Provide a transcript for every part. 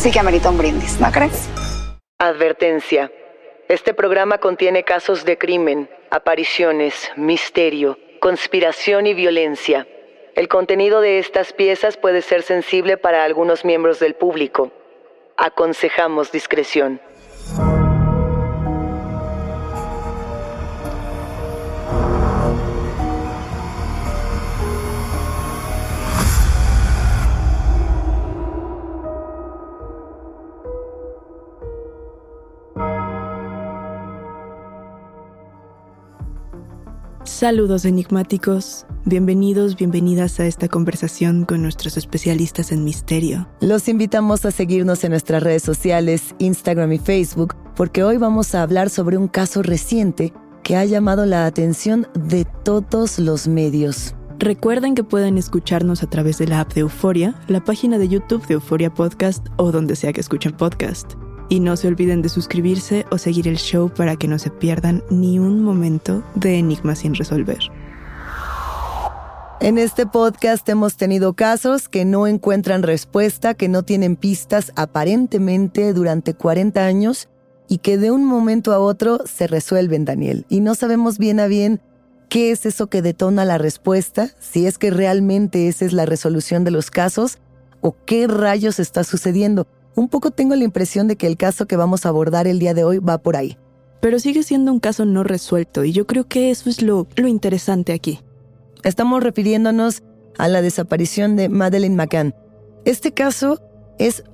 sí que amerita un brindis, ¿no crees? Advertencia. Este programa contiene casos de crimen, apariciones, misterio, conspiración y violencia. El contenido de estas piezas puede ser sensible para algunos miembros del público. Aconsejamos discreción. Saludos enigmáticos, bienvenidos, bienvenidas a esta conversación con nuestros especialistas en misterio. Los invitamos a seguirnos en nuestras redes sociales, Instagram y Facebook, porque hoy vamos a hablar sobre un caso reciente que ha llamado la atención de todos los medios. Recuerden que pueden escucharnos a través de la app de Euforia, la página de YouTube de Euforia Podcast o donde sea que escuchen podcast. Y no se olviden de suscribirse o seguir el show para que no se pierdan ni un momento de enigmas sin resolver. En este podcast hemos tenido casos que no encuentran respuesta, que no tienen pistas aparentemente durante 40 años y que de un momento a otro se resuelven, Daniel. Y no sabemos bien a bien qué es eso que detona la respuesta, si es que realmente esa es la resolución de los casos o qué rayos está sucediendo. Un poco tengo la impresión de que el caso que vamos a abordar el día de hoy va por ahí. Pero sigue siendo un caso no resuelto y yo creo que eso es lo, lo interesante aquí. Estamos refiriéndonos a la desaparición de Madeleine McCann. Este caso es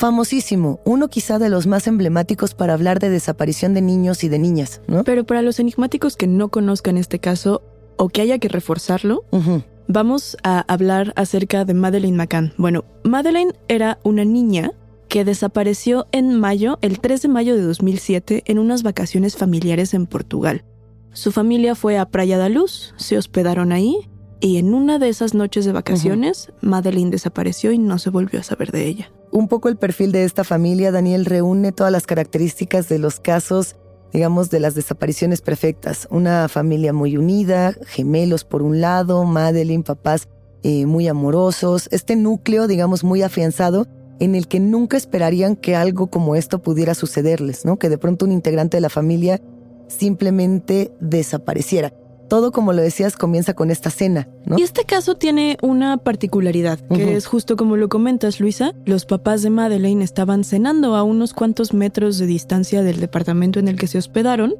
famosísimo, uno quizá de los más emblemáticos para hablar de desaparición de niños y de niñas, ¿no? Pero para los enigmáticos que no conozcan este caso o que haya que reforzarlo, vamos a hablar acerca de Madeleine McCann. Bueno, Madeleine era una niña que desapareció en mayo, el 3 de mayo de 2007, en unas vacaciones familiares en Portugal. Su familia fue a Praia da Luz, se hospedaron ahí y en una de esas noches de vacaciones, Madeleine desapareció y no se volvió a saber de ella. Un poco el perfil de esta familia, Daniel, reúne todas las características de los casos, digamos, de las desapariciones perfectas. Una familia muy unida, gemelos por un lado, Madeleine, papás eh, muy amorosos, este núcleo, digamos, muy afianzado en el que nunca esperarían que algo como esto pudiera sucederles, ¿no? Que de pronto un integrante de la familia simplemente desapareciera. Todo, como lo decías, comienza con esta cena, ¿no? Y este caso tiene una particularidad, que es justo como lo comentas, Luisa. Los papás de Madeleine estaban cenando a unos cuantos metros de distancia del departamento en el que se hospedaron.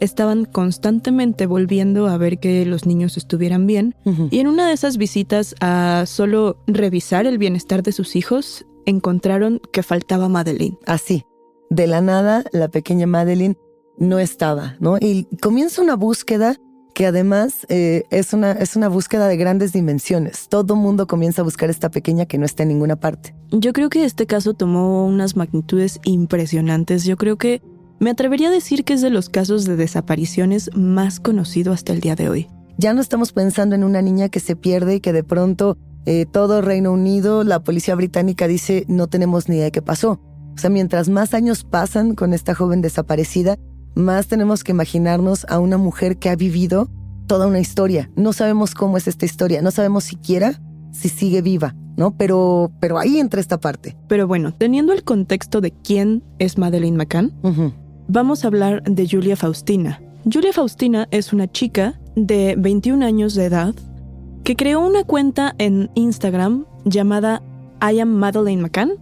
Estaban constantemente volviendo a ver que los niños estuvieran bien. Y en una de esas visitas a solo revisar el bienestar de sus hijos, encontraron que faltaba Madeleine. Así, de la nada, la pequeña Madeleine no estaba, ¿no? Y comienza una búsqueda que además eh, es, una, es una búsqueda de grandes dimensiones. Todo mundo comienza a buscar esta pequeña que no está en ninguna parte. Yo creo que este caso tomó unas magnitudes impresionantes. Yo creo que me atrevería a decir que es de los casos de desapariciones más conocido hasta el día de hoy. Ya no estamos pensando en una niña que se pierde y que de pronto eh, todo Reino Unido, la policía británica dice no tenemos ni idea de qué pasó. O sea, mientras más años pasan con esta joven desaparecida, más tenemos que imaginarnos a una mujer que ha vivido toda una historia. No sabemos cómo es esta historia, no sabemos siquiera si sigue viva, ¿no? Pero, pero ahí entra esta parte. Pero bueno, teniendo el contexto de quién es Madeleine McCann, vamos a hablar de Julia Faustina. Julia Faustina es una chica de 21 años de edad que creó una cuenta en Instagram llamada I am Madeleine McCann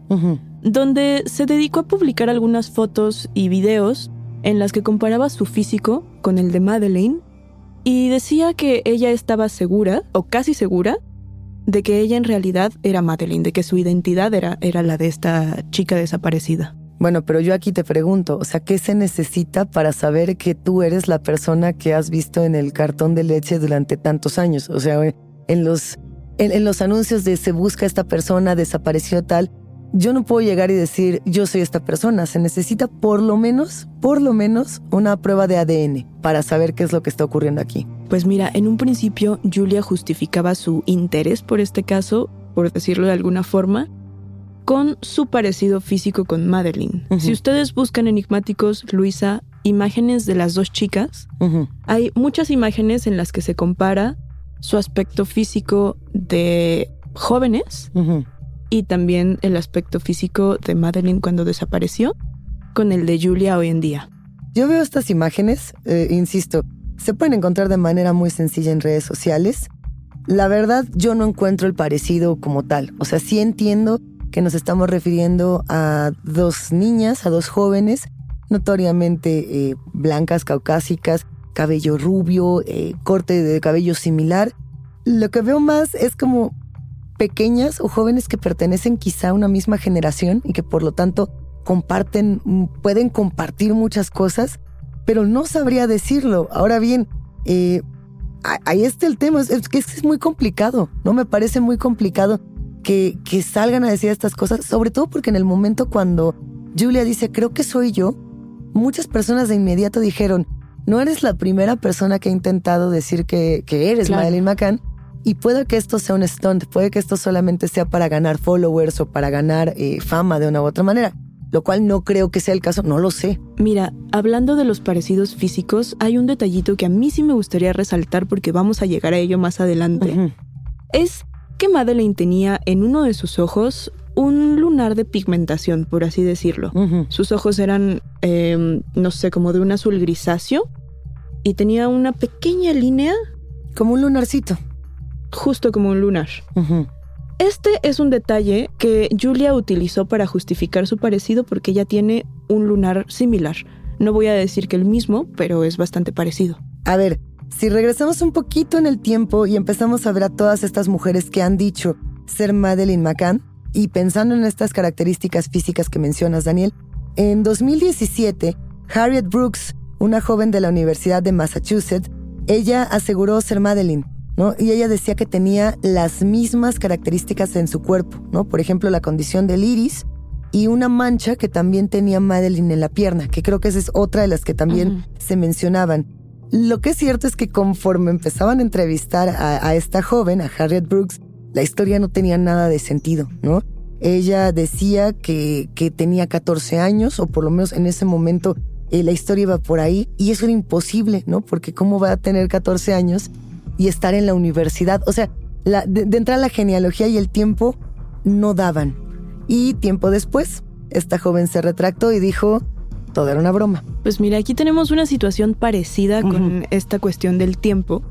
donde se dedicó a publicar algunas fotos y videos en las que comparaba su físico con el de Madeleine y decía que ella estaba segura, o casi segura, de que ella en realidad era Madeleine, de que su identidad era, era la de esta chica desaparecida. Bueno, pero yo aquí te pregunto, o sea, ¿qué se necesita para saber que tú eres la persona que has visto en el cartón de leche durante tantos años? O sea, en los, en, los anuncios de se busca esta persona, desapareció tal, yo no puedo llegar y decir yo soy esta persona. Se necesita por lo menos, por lo menos, una prueba de ADN para saber qué es lo que está ocurriendo aquí. Pues mira, en un principio Julia justificaba su interés por este caso, por decirlo de alguna forma, con su parecido físico con Madeline. Si ustedes buscan enigmáticos, Luisa, imágenes de las dos chicas, hay muchas imágenes en las que se compara su aspecto físico de jóvenes y también el aspecto físico de Madeline cuando desapareció con el de Julia hoy en día. Yo veo estas imágenes, eh, insisto, se pueden encontrar de manera muy sencilla en redes sociales. La verdad, yo no encuentro el parecido como tal. O sea, sí entiendo que nos estamos refiriendo a dos niñas, a dos jóvenes, notoriamente eh, blancas, caucásicas, cabello rubio, eh, corte de cabello similar. Lo que veo más es como pequeñas o jóvenes que pertenecen quizá a una misma generación y que por lo tanto comparten, pueden compartir muchas cosas, pero no sabría decirlo. Ahora bien, eh, ahí está el tema, es que es muy complicado, ¿no? Me parece muy complicado que, salgan a decir estas cosas, sobre todo porque en el momento cuando Julia dice, creo que soy yo, muchas personas de inmediato dijeron, no eres la primera persona que ha intentado decir que, eres Madeline McCann. Y puede que esto sea un stunt, puede que esto solamente sea para ganar followers o para ganar eh, fama de una u otra manera, lo cual no creo que sea el caso, no lo sé. Mira, hablando de los parecidos físicos, hay un detallito que a mí sí me gustaría resaltar porque vamos a llegar a ello más adelante. Es que Madeleine tenía en uno de sus ojos un lunar de pigmentación, por así decirlo. Sus ojos eran, em, no sé, como de un azul grisáceo y tenía una pequeña línea. Como un lunarcito. Justo como un lunar. Este es un detalle que Julia utilizó para justificar su parecido porque ella tiene un lunar similar. No voy a decir que el mismo, pero es bastante parecido. A ver, si regresamos un poquito en el tiempo y empezamos a ver a todas estas mujeres que han dicho ser Madeleine McCann, y pensando en estas características físicas que mencionas, Daniel, en 2017, Harriet Brooks, una joven de la Universidad de Massachusetts, ella aseguró ser Madeleine, ¿no? Y ella decía que tenía las mismas características en su cuerpo, ¿no? Por ejemplo, la condición del iris y una mancha que también tenía Madeleine en la pierna, que creo que esa es otra de las que también se mencionaban. Lo que es cierto es que conforme empezaban a entrevistar a, esta joven, a Harriet Brooks, la historia no tenía nada de sentido, ¿no? Ella decía que, que tenía 14 años, o por lo menos en ese momento eh, la historia iba por ahí, y eso era imposible, ¿no? Porque ¿cómo va a tener 14 años y estar en la universidad? O sea, la, de, de entrar la genealogía y el tiempo no daban. Y tiempo después, esta joven se retractó y dijo, todo era una broma. Pues mira, aquí tenemos una situación parecida con esta cuestión del tiempo.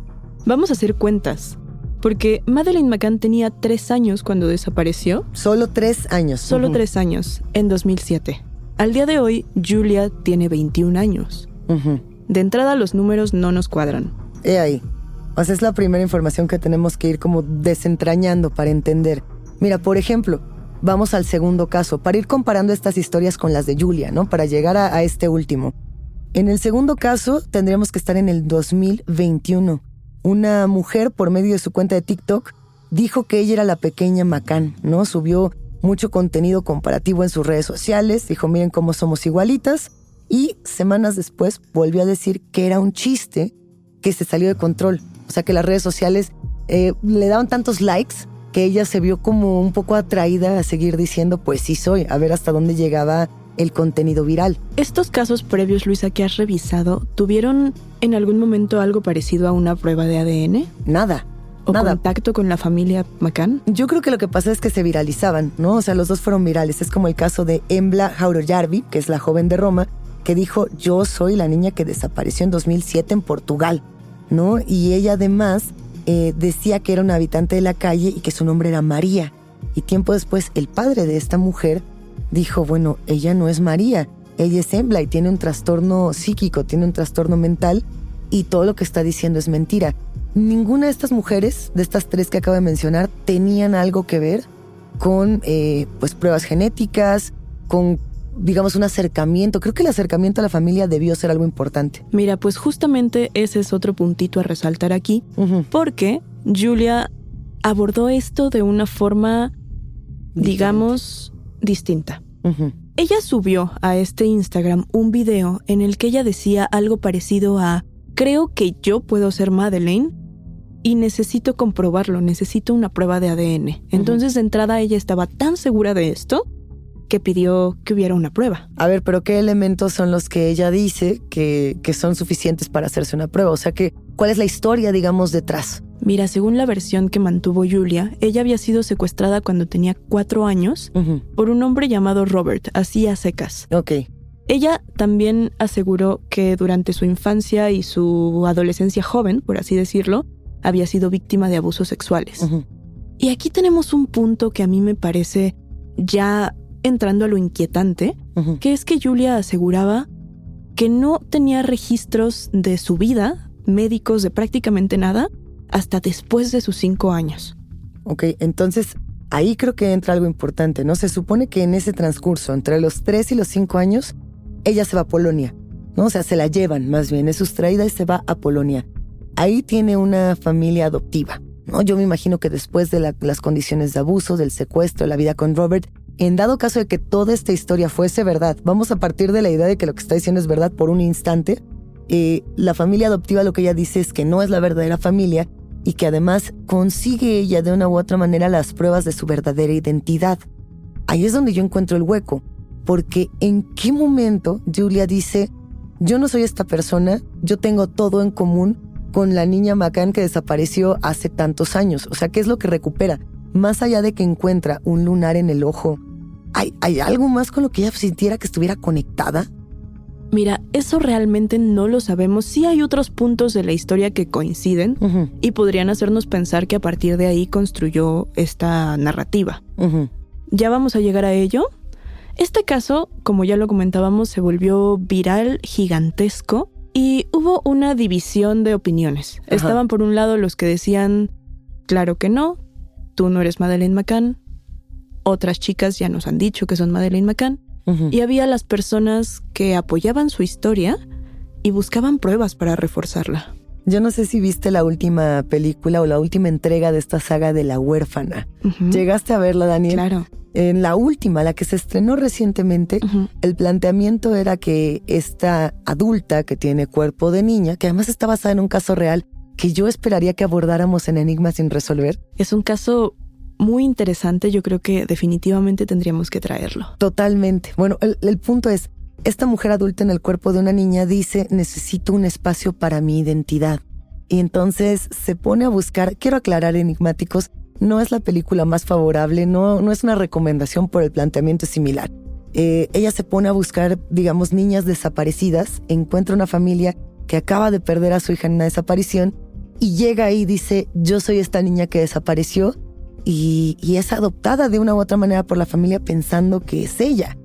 Vamos a hacer cuentas. Porque Madeleine McCann tenía tres años cuando desapareció. Solo tres años. Solo tres años, en 2007. Al día de hoy, Julia tiene 21 años. De entrada, los números no nos cuadran. He ahí. O sea, es la primera información que tenemos que ir como desentrañando para entender. Mira, por ejemplo, vamos al segundo caso, para ir comparando estas historias con las de Julia, ¿no? Para llegar a, este último. En el segundo caso, tendríamos que estar en el 2021. Una mujer, por medio de su cuenta de TikTok, dijo que ella era la pequeña Macán, ¿no? Subió mucho contenido comparativo en sus redes sociales, dijo, miren cómo somos igualitas, y semanas después volvió a decir que era un chiste que se salió de control. O sea, que las redes sociales eh, le daban tantos likes que ella se vio como un poco atraída a seguir diciendo, pues sí soy, a ver hasta dónde llegaba el contenido viral. ¿Estos casos previos, Luisa, que has revisado, tuvieron en algún momento algo parecido a una prueba de ADN? Nada. ¿O contacto con la familia McCann? Yo creo que lo que pasa es que se viralizaban, ¿no? O sea, los dos fueron virales. Es como el caso de Embla Jaurojarvi, que es la joven de Roma, que dijo, yo soy la niña que desapareció en 2007 en Portugal, ¿no? Y ella además eh, decía que era un habitante de la calle y que su nombre era María. Y tiempo después, el padre de esta mujer dijo, bueno, ella no es María, ella es Embla y tiene un trastorno psíquico, tiene un trastorno mental y todo lo que está diciendo es mentira. Ninguna de estas mujeres, de estas tres que acabo de mencionar, tenían algo que ver con eh, pues pruebas genéticas, con digamos un acercamiento. Creo que el acercamiento a la familia debió ser algo importante. Mira, pues justamente ese es otro puntito a resaltar aquí, porque Julia abordó esto de una forma, digamos, distinta. Ella subió a este Instagram un video en el que ella decía algo parecido a, creo que yo puedo ser Madeleine y necesito comprobarlo, necesito una prueba de ADN. Entonces de entrada ella estaba tan segura de esto que pidió que hubiera una prueba. A ver, pero ¿qué elementos son los que ella dice que, que son suficientes para hacerse una prueba? O sea, que, ¿cuál es la historia, digamos, detrás? Mira, según la versión que mantuvo Julia, ella había sido secuestrada cuando tenía cuatro años por un hombre llamado Robert, así a secas. Ok. Ella también aseguró que durante su infancia y su adolescencia joven, por así decirlo, había sido víctima de abusos sexuales. Y aquí tenemos un punto que a mí me parece ya entrando a lo inquietante, que es que Julia aseguraba que no tenía registros de su vida, médicos de prácticamente nada, hasta después de sus cinco años. Ok, entonces ahí creo que entra algo importante, ¿no? Se supone que en ese transcurso, entre los tres y los cinco años, ella se va a Polonia, ¿no? O sea, se la llevan, más bien, es sustraída y se va a Polonia. Ahí tiene una familia adoptiva, ¿no? Yo me imagino que después de las condiciones de abuso, del secuestro, la vida con Robert, en dado caso de que toda esta historia fuese verdad, vamos a partir de la idea de que lo que está diciendo es verdad por un instante, eh, la familia adoptiva lo que ella dice es que no es la verdadera familia y que además consigue ella de una u otra manera las pruebas de su verdadera identidad. Ahí es donde yo encuentro el hueco, porque en qué momento Julia dice, yo no soy esta persona, yo tengo todo en común con la niña Macan que desapareció hace tantos años. O sea, ¿qué es lo que recupera? Más allá de que encuentra un lunar en el ojo, ¿hay, ¿hay algo más con lo que ella sintiera que estuviera conectada? Mira, eso realmente no lo sabemos. Sí hay otros puntos de la historia que coinciden y podrían hacernos pensar que a partir de ahí construyó esta narrativa. Ya vamos a llegar a ello. Este caso, como ya lo comentábamos, se volvió viral, gigantesco, y hubo una división de opiniones. Estaban por un lado los que decían, claro que no, tú no eres Madeleine McCann. Otras chicas ya nos han dicho que son Madeleine McCann. Y había las personas que apoyaban su historia y buscaban pruebas para reforzarla. Yo no sé si viste la última película o la última entrega de esta saga de La huérfana. ¿Llegaste a verla, Daniel? Claro. En la última, la que se estrenó recientemente, el planteamiento era que esta adulta que tiene cuerpo de niña, que además está basada en un caso real, que yo esperaría que abordáramos en Enigma sin resolver. Es un caso muy interesante, yo creo que definitivamente tendríamos que traerlo. Totalmente. Bueno, el, punto es, esta mujer adulta en el cuerpo de una niña dice, necesito un espacio para mi identidad. Y entonces se pone a buscar, quiero aclarar enigmáticos, no es la película más favorable, no, no es una recomendación por el planteamiento similar. Eh, ella se pone a buscar, digamos, niñas desaparecidas, encuentra una familia que acaba de perder a su hija en una desaparición y llega ahí y dice, yo soy esta niña que desapareció y, es adoptada de una u otra manera por la familia pensando que es ella.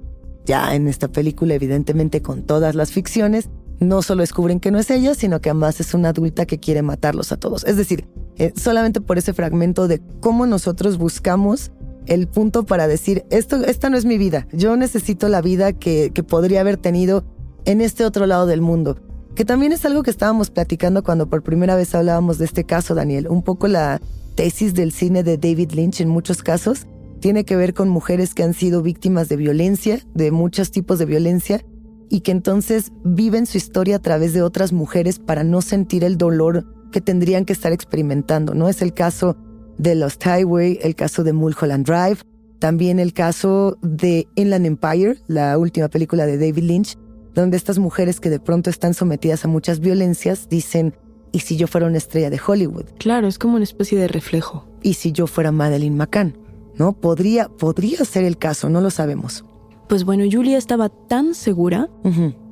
Ya en esta película, evidentemente con todas las ficciones, no solo descubren que no es ella, sino que además es una adulta que quiere matarlos a todos. Es decir, eh, solamente por ese fragmento de cómo nosotros buscamos el punto para decir, esto, esta no es mi vida, yo necesito la vida que, que podría haber tenido en este otro lado del mundo. Que también es algo que estábamos platicando cuando por primera vez hablábamos de este caso, Daniel. Un poco la, tesis del cine de David Lynch en muchos casos tiene que ver con mujeres que han sido víctimas de violencia, de muchos tipos de violencia, y que entonces viven su historia a través de otras mujeres para no sentir el dolor que tendrían que estar experimentando, ¿no? Es el caso de Lost Highway, el caso de Mulholland Drive, también el caso de Inland Empire, la última película de David Lynch, donde estas mujeres que de pronto están sometidas a muchas violencias dicen, ¿Y si yo fuera una estrella de Hollywood? Claro, es como una especie de reflejo. ¿Y si yo fuera Madeline McCann? ¿No? Podría, podría ser el caso, no lo sabemos. Pues bueno, Julia estaba tan segura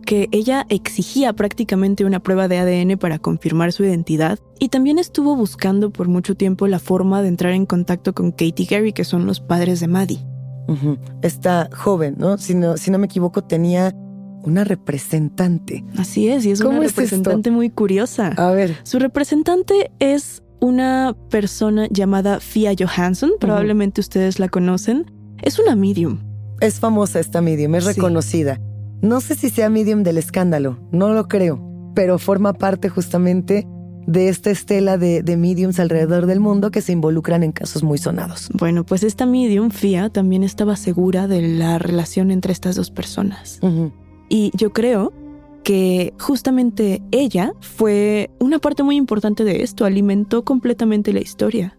que ella exigía prácticamente una prueba de ADN para confirmar su identidad y también estuvo buscando por mucho tiempo la forma de entrar en contacto con Katie Gary, que son los padres de Maddie. Ujú. Esta joven, ¿no? Si, ¿no? si no me equivoco, tenía una representante. Así es, y es ¿Cómo una es esto? representante muy curiosa. A ver. Su representante es una persona llamada Fia Johansson, probablemente ustedes la conocen. Es una medium. Es famosa esta medium, es Sí. reconocida. No sé si sea medium del escándalo, no lo creo, pero forma parte justamente de esta estela de, de mediums alrededor del mundo que se involucran en casos muy sonados. Bueno, pues esta medium, Fia, también estaba segura de la relación entre estas dos personas. Y yo creo que justamente ella fue una parte muy importante de esto, alimentó completamente la historia.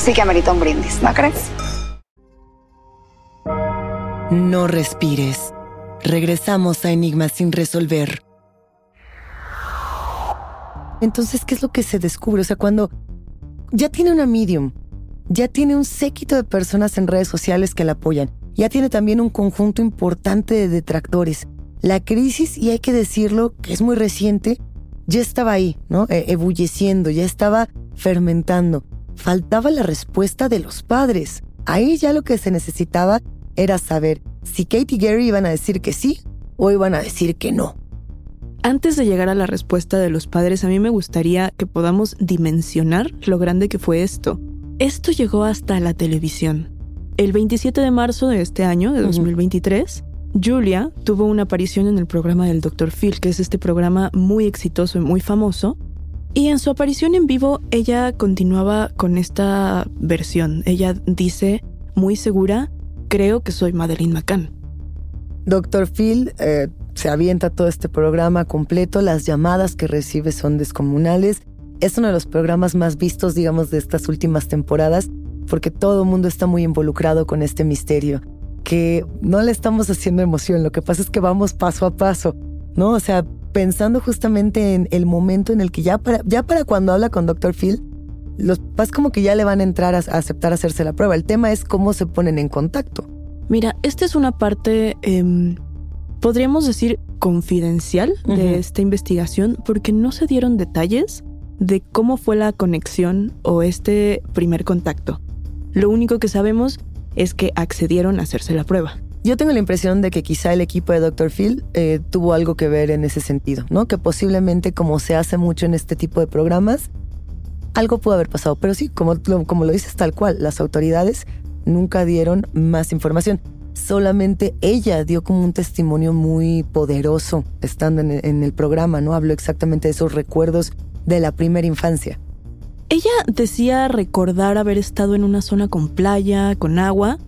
sí que amerita un brindis, ¿no crees? No respires. Regresamos a Enigmas sin resolver. Entonces, ¿qué es lo que se descubre? O sea, cuando ya tiene una medium, ya tiene un séquito de personas en redes sociales que la apoyan, ya tiene también un conjunto importante de detractores. La crisis, y hay que decirlo, que es muy reciente, ya estaba ahí, ¿no? E- ebulleciendo, ya estaba fermentando. Faltaba la respuesta de los padres. Ahí ya lo que se necesitaba era saber si Kate y Gary iban a decir que sí o iban a decir que no. Antes de llegar a la respuesta de los padres, a mí me gustaría que podamos dimensionar lo grande que fue esto. Esto llegó hasta la televisión. El 27 de marzo de este año, de 2023, Julia tuvo una aparición en el programa del Dr. Phil, que es este programa muy exitoso y muy famoso. Y en su aparición en vivo, ella continuaba con esta versión. Ella dice, muy segura, creo que soy Madeleine McCann. Doctor Phil eh, se avienta todo este programa completo, las llamadas que recibe son descomunales. Es uno de los programas más vistos, digamos, de estas últimas temporadas, porque todo el mundo está muy involucrado con este misterio, que no le estamos haciendo emoción, lo que pasa es que vamos paso a paso, ¿no? O sea, pensando justamente en el momento en el que ya para, ya para cuando habla con Doctor Phil, los papás como que ya le van a entrar a, a aceptar hacerse la prueba. El tema es cómo se ponen en contacto. Mira, esta es una parte, em, podríamos decir, confidencial de esta investigación porque no se dieron detalles de cómo fue la conexión o este primer contacto. Lo único que sabemos es que accedieron a hacerse la prueba. Yo tengo la impresión de que quizá el equipo de Dr. Phil eh, tuvo algo que ver en ese sentido, ¿no? Que posiblemente, como se hace mucho en este tipo de programas, algo pudo haber pasado. Pero sí, como como lo dices tal cual, las autoridades nunca dieron más información. Solamente ella dio como un testimonio muy poderoso estando en el, en el programa, ¿no? Habló exactamente de esos recuerdos de la primera infancia. Ella decía recordar haber estado en una zona con playa, con agua.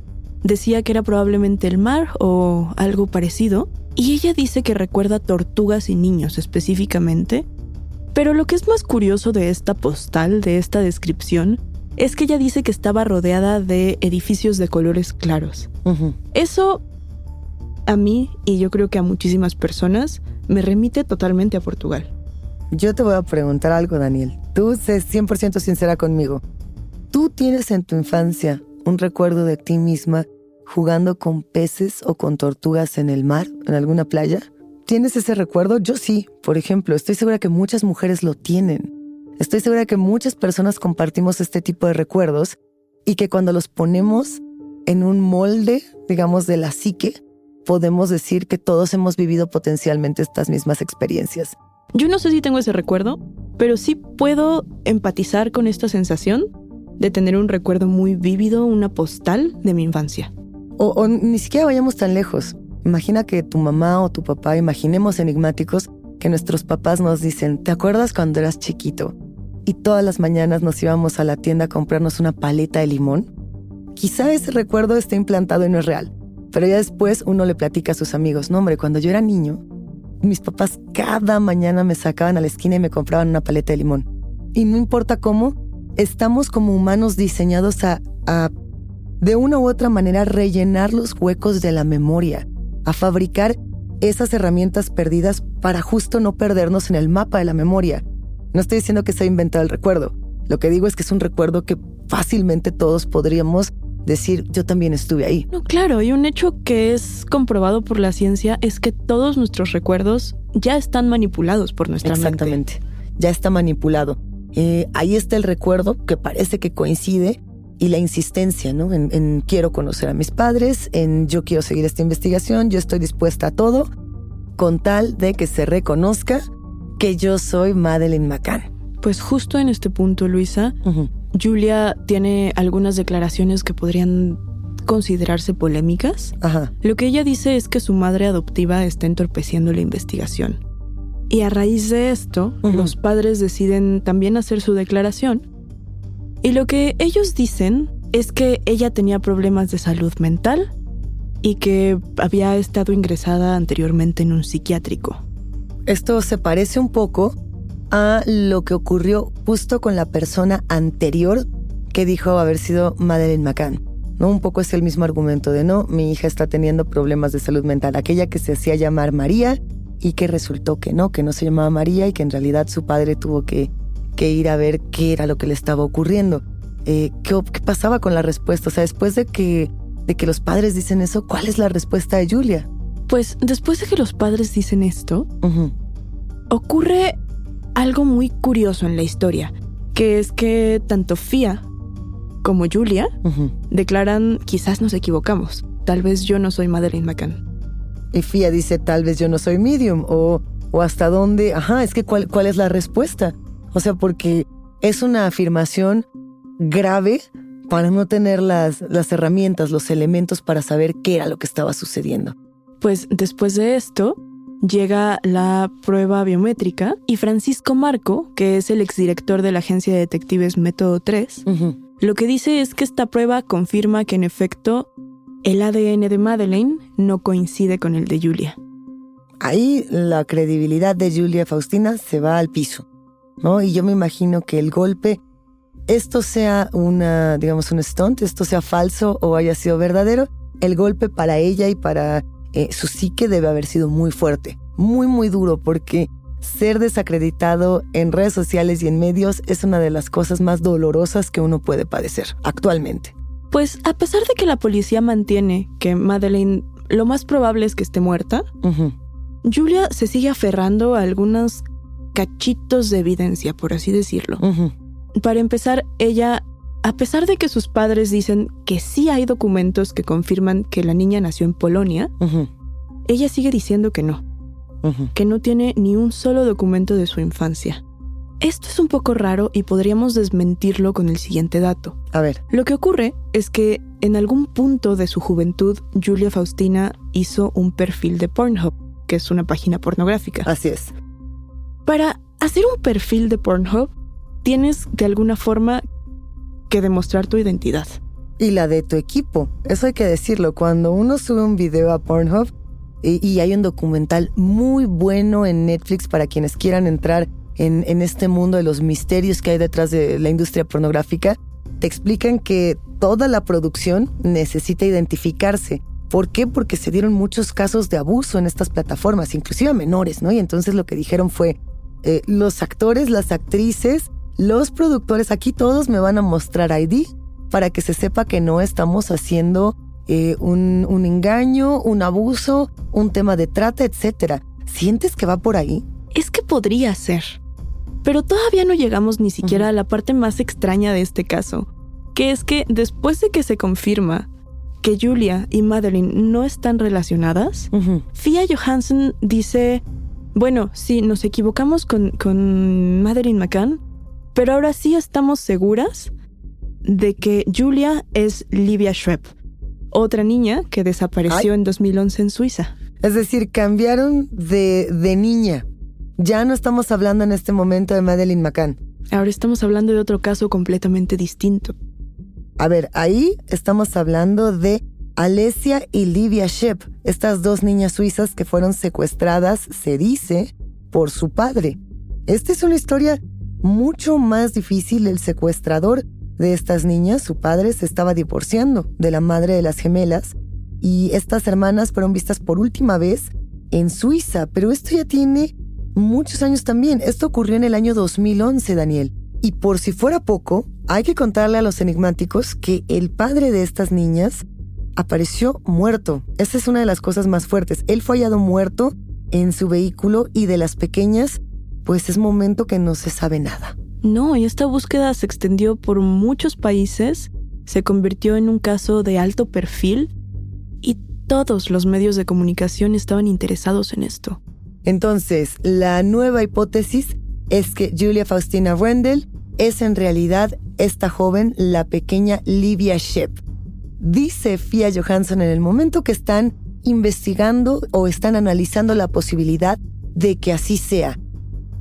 Decía que era probablemente el mar o algo parecido. Y ella dice que recuerda tortugas y niños específicamente. Pero lo que es más curioso de esta postal, de esta descripción, es que ella dice que estaba rodeada de edificios de colores claros. Eso a mí, y yo creo que a muchísimas personas, me remite totalmente a Portugal. Yo te voy a preguntar algo, Daniel. Tú sé 100% sincera conmigo. ¿Tú tienes en tu infancia un recuerdo de ti misma jugando con peces o con tortugas en el mar, en alguna playa? ¿Tienes ese recuerdo? Yo sí, por ejemplo. Estoy segura que muchas mujeres lo tienen. Estoy segura que muchas personas compartimos este tipo de recuerdos y que cuando los ponemos en un molde, digamos, de la psique, podemos decir que todos hemos vivido potencialmente estas mismas experiencias. Yo no sé si tengo ese recuerdo, pero sí puedo empatizar con esta sensación de tener un recuerdo muy vívido, una postal de mi infancia. O, ni siquiera vayamos tan lejos. Imagina que tu mamá o tu papá, imaginemos enigmáticos, que nuestros papás nos dicen, ¿te acuerdas cuando eras chiquito? Y todas las mañanas nos íbamos a la tienda a comprarnos una paleta de limón. Quizá ese recuerdo esté implantado y no es real, pero ya después uno le platica a sus amigos, no hombre, cuando yo era niño, mis papás cada mañana me sacaban a la esquina y me compraban una paleta de limón. Y no importa cómo, estamos como humanos diseñados a, a de una u otra manera rellenar los huecos de la memoria, a fabricar esas herramientas perdidas para justo no perdernos en el mapa de la memoria. No estoy diciendo que se ha inventado el recuerdo, lo que digo es que es un recuerdo que fácilmente todos podríamos decir yo también estuve ahí. No, claro, y un hecho que es comprobado por la ciencia es que todos nuestros recuerdos ya están manipulados por nuestra mente. Exactamente, ya está manipulado. Eh, ahí está el recuerdo que parece que coincide y la insistencia, ¿no? En, quiero conocer a mis padres, en yo quiero seguir esta investigación, yo estoy dispuesta a todo, con tal de que se reconozca que yo soy Madeleine McCann. Pues justo en este punto, Luisa, Julia tiene algunas declaraciones que podrían considerarse polémicas. Ajá. Lo que ella dice es que su madre adoptiva está entorpeciendo la investigación. Y a raíz de esto, los padres deciden también hacer su declaración y lo que ellos dicen es que ella tenía problemas de salud mental y que había estado ingresada anteriormente en un psiquiátrico. Esto se parece un poco a lo que ocurrió justo con la persona anterior que dijo haber sido Madeleine McCann. ¿no? Un poco es el mismo argumento de no, mi hija está teniendo problemas de salud mental. Aquella que se hacía llamar María y que resultó que no, que no se llamaba María y que en realidad su padre tuvo que que ir a ver qué era lo que le estaba ocurriendo. Eh, ¿qué, pasaba con la respuesta? O sea, después de que, de que los padres dicen eso, ¿cuál es la respuesta de Julia? Pues después de que los padres dicen esto, ocurre algo muy curioso en la historia, que es que tanto Fia como Julia declaran quizás nos equivocamos, tal vez yo no soy Madeleine McCann. Y Fia dice tal vez yo no soy medium o, o hasta dónde, ajá, es que cuál, cuál es la respuesta. O sea, porque es una afirmación grave para no tener las, las herramientas, los elementos para saber qué era lo que estaba sucediendo. Pues después de esto, llega la prueba biométrica y Francisco Marco, que es el exdirector de la agencia de detectives Método 3, lo que dice es que esta prueba confirma que en efecto el ADN de Madeleine no coincide con el de Julia. Ahí la credibilidad de Julia Faustina se va al piso. ¿No? Y yo me imagino que el golpe, esto sea una, digamos, un stunt, esto sea falso o haya sido verdadero, el golpe para ella y para eh, su psique debe haber sido muy fuerte, muy, muy duro, porque ser desacreditado en redes sociales y en medios es una de las cosas más dolorosas que uno puede padecer actualmente. Pues a pesar de que la policía mantiene que Madeleine lo más probable es que esté muerta, Julia se sigue aferrando a algunas cachitos de evidencia, por así decirlo. Para empezar, ella, a pesar de que sus padres dicen que sí hay documentos que confirman que la niña nació en Polonia, ella sigue diciendo que no, que no tiene ni un solo documento de su infancia. Esto es un poco raro y podríamos desmentirlo con el siguiente dato. A ver. Lo que ocurre es que en algún punto de su juventud, Julia Faustina hizo un perfil de Pornhub, que es una página pornográfica. Así es. Para hacer un perfil de Pornhub, tienes de alguna forma que demostrar tu identidad. Y la de tu equipo. Eso hay que decirlo. Cuando uno sube un video a Pornhub y, hay un documental muy bueno en Netflix para quienes quieran entrar en, este mundo de los misterios que hay detrás de la industria pornográfica, te explican que toda la producción necesita identificarse. ¿Por qué? Porque se dieron muchos casos de abuso en estas plataformas, inclusive a menores, ¿no? Y entonces lo que dijeron fue, eh, los actores, las actrices, los productores, aquí todos me van a mostrar ID para que se sepa que no estamos haciendo eh, un, un, engaño, un abuso, un tema de trata, etc. ¿Sientes que va por ahí? Es que podría ser. Pero todavía no llegamos ni siquiera a la parte más extraña de este caso, que es que después de que se confirma que Julia y Madeline no están relacionadas, Fia Johansen dice bueno, sí, nos equivocamos con, con Madeline McCann, pero ahora sí estamos seguras de que Julia es Livia Schrepp. otra niña que desapareció en 2011 en Suiza. Es decir, cambiaron de, de niña. Ya no estamos hablando en este momento de Madeleine McCann. Ahora estamos hablando de otro caso completamente distinto. A ver, ahí estamos hablando de Alesia y Livia Shep, estas dos niñas suizas que fueron secuestradas, se dice, por su padre. Esta es una historia mucho más difícil. El secuestrador de estas niñas, su padre, se estaba divorciando de la madre de las gemelas y estas hermanas fueron vistas por última vez en Suiza, pero esto ya tiene muchos años también. Esto ocurrió en el año 2011, Daniel. Y por si fuera poco, hay que contarle a los enigmáticos que el padre de estas niñas apareció muerto. Esa es una de las cosas más fuertes. Él fue hallado muerto en su vehículo y de las pequeñas, pues es momento que no se sabe nada. No, y esta búsqueda se extendió por muchos países, se convirtió en un caso de alto perfil y todos los medios de comunicación estaban interesados en esto. Entonces, la nueva hipótesis es que Julia Faustina Rendell es en realidad esta joven, la pequeña Livia Shep. Dice Fia Johansson en el momento que están investigando o están analizando la posibilidad de que así sea.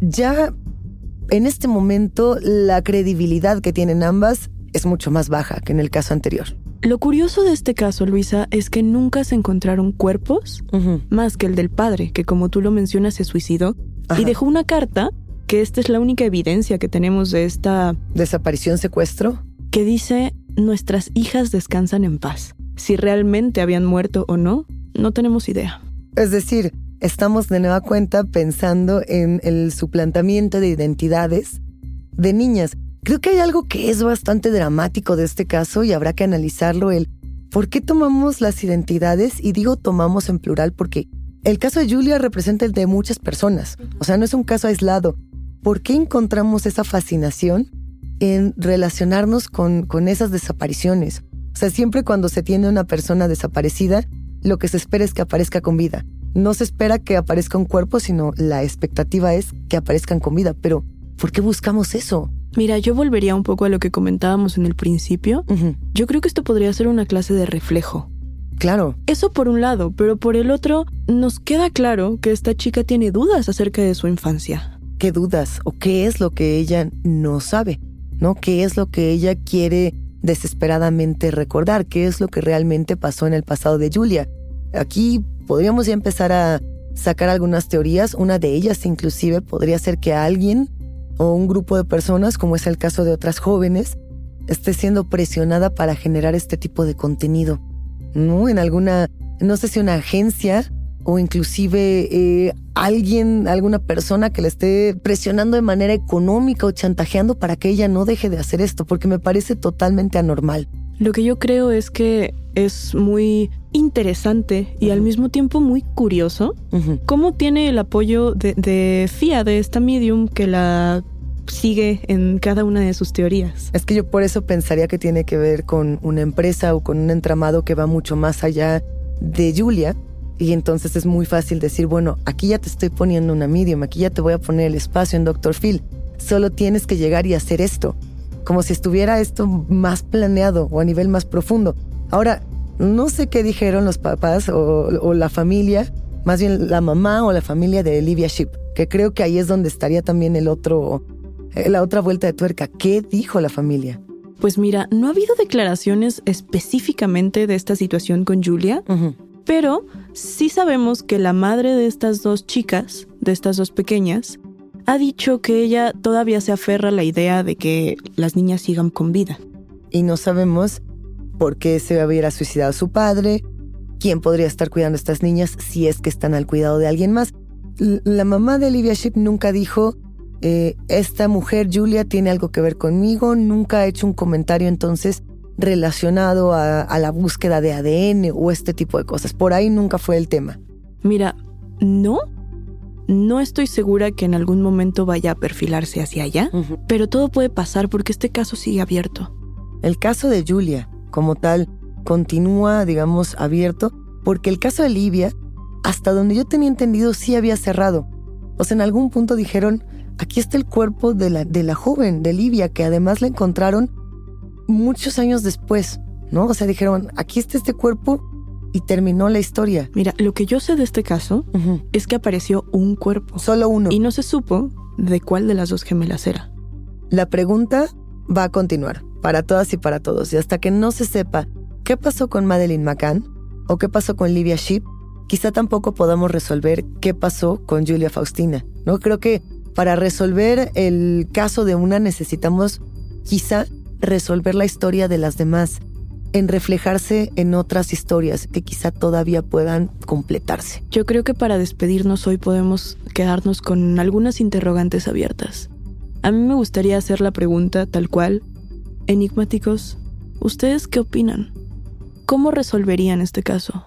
Ya en este momento la credibilidad que tienen ambas es mucho más baja que en el caso anterior. Lo curioso de este caso, Luisa, es que nunca se encontraron cuerpos más que el del padre, que como tú lo mencionas se suicidó y dejó una carta, que esta es la única evidencia que tenemos de esta... ¿Desaparición, secuestro? Que dice, nuestras hijas descansan en paz. Si realmente habían muerto o no, no tenemos idea. Es decir, estamos de nueva cuenta pensando en el suplantamiento de identidades de niñas. Creo que hay algo que es bastante dramático de este caso y habrá que analizarlo el por qué tomamos las identidades y digo tomamos en plural porque el caso de Julia representa el de muchas personas, o sea, no es un caso aislado. ¿Por qué encontramos esa fascinación en relacionarnos con, con esas desapariciones? O sea, siempre cuando se tiene una persona desaparecida, lo que se espera es que aparezca con vida. No se espera que aparezca un cuerpo, sino la expectativa es que aparezcan con vida. Pero, ¿por qué buscamos eso? Mira, yo volvería un poco a lo que comentábamos en el principio. Yo creo que esto podría ser una clase de reflejo. Claro. Eso por un lado, pero por el otro, nos queda claro que esta chica tiene dudas acerca de su infancia. ¿Qué dudas o qué es lo que ella no sabe? ¿No? ¿Qué es lo que ella quiere desesperadamente recordar? ¿Qué es lo que realmente pasó en el pasado de Julia? Aquí podríamos ya empezar a sacar algunas teorías. Una de ellas inclusive podría ser que alguien o un grupo de personas, como es el caso de otras jóvenes, esté siendo presionada para generar este tipo de contenido. ¿No? En alguna, no sé si una agencia o inclusive eh, alguien, alguna persona que le esté presionando de manera económica o chantajeando para que ella no deje de hacer esto, porque me parece totalmente anormal. Lo que yo creo es que es muy interesante y al mismo tiempo muy curioso cómo tiene el apoyo de, de FIA, de esta medium que la sigue en cada una de sus teorías. Es que yo por eso pensaría que tiene que ver con una empresa o con un entramado que va mucho más allá de Julia. Y entonces es muy fácil decir, bueno, aquí ya te estoy poniendo una medium, aquí ya te voy a poner el espacio en Dr. Phil. Solo tienes que llegar y hacer esto como si estuviera esto más planeado o a nivel más profundo. Ahora, no sé qué dijeron los papás o, la familia, más bien la mamá o la familia de Olivia Ship, que creo que ahí es donde estaría también el otro, eh, la otra vuelta de tuerca. ¿Qué dijo la familia? Pues mira, no ha habido declaraciones específicamente de esta situación con Julia, pero sí sabemos que la madre de estas dos chicas, de estas dos pequeñas, ha dicho que ella todavía se aferra a la idea de que las niñas sigan con vida. Y no sabemos por qué se hubiera suicidado su padre, quién podría estar cuidando a estas niñas si es que están al cuidado de alguien más. la mamá de Olivia Ship nunca dijo, eh, esta mujer Julia tiene algo que ver conmigo, nunca ha hecho un comentario entonces relacionado a, a la búsqueda de ADN o este tipo de cosas. Por ahí nunca fue el tema. Mira, no, no estoy segura que en algún momento vaya a perfilarse hacia allá, pero todo puede pasar porque este caso sigue abierto. El caso de Julia, como tal, continúa, digamos, abierto porque el caso de Livia, hasta donde yo tenía entendido, sí había cerrado. O sea, en algún punto dijeron, aquí está el cuerpo de la, de la joven, de Livia, que además la encontraron muchos años después, ¿no? O sea, dijeron, aquí está este cuerpo y terminó la historia. Mira, lo que yo sé de este caso es que apareció un cuerpo. Solo uno. Y no se supo de cuál de las dos gemelas era. La pregunta va a continuar para todas y para todos. Y hasta que no se sepa qué pasó con Madeleine McCann o qué pasó con Livia Sheep, quizá tampoco podamos resolver qué pasó con Julia Faustina. No creo que para resolver el caso de una necesitamos quizá resolver la historia de las demás, en reflejarse en otras historias que quizá todavía puedan completarse. Yo creo que para despedirnos hoy podemos quedarnos con algunas interrogantes abiertas. A mí me gustaría hacer la pregunta tal cual. Enigmáticos, ¿ustedes qué opinan? ¿Cómo resolverían este caso?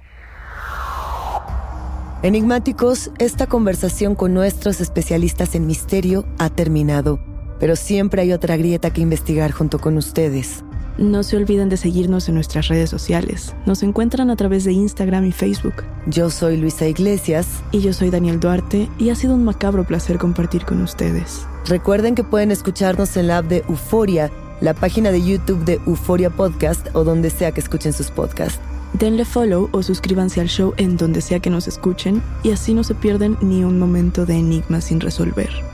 Enigmáticos, esta conversación con nuestros especialistas en misterio ha terminado, pero siempre hay otra grieta que investigar junto con ustedes. No se olviden de seguirnos en nuestras redes sociales. Nos encuentran a través de Instagram y Facebook. Yo soy Luisa Iglesias. Y yo soy Daniel Duarte, y ha sido un macabro placer compartir con ustedes. Recuerden que pueden escucharnos en la app de Euforia, la página de YouTube de Euforia Podcast o donde sea que escuchen sus podcasts. Denle follow o suscríbanse al show en donde sea que nos escuchen y así no se pierden ni un momento de enigma sin resolver.